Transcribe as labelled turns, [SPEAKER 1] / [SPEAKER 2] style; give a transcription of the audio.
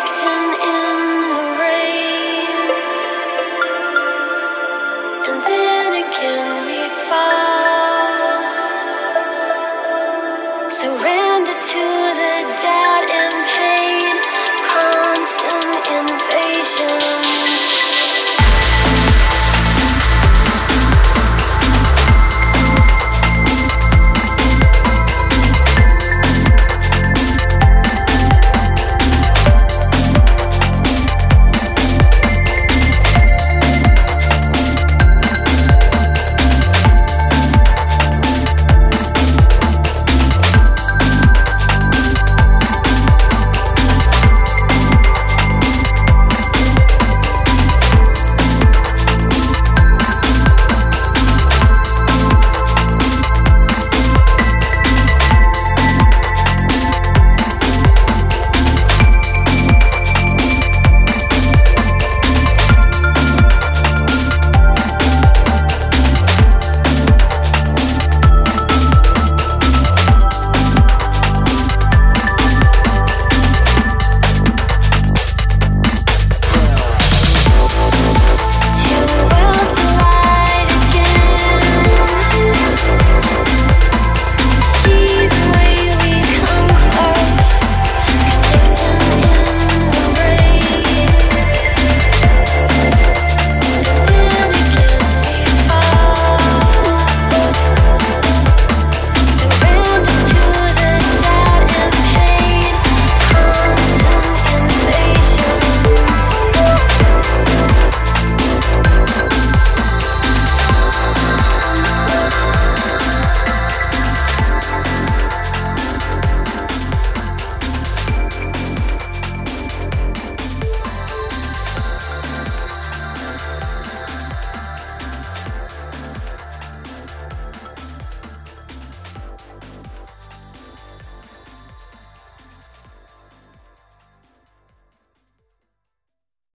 [SPEAKER 1] victim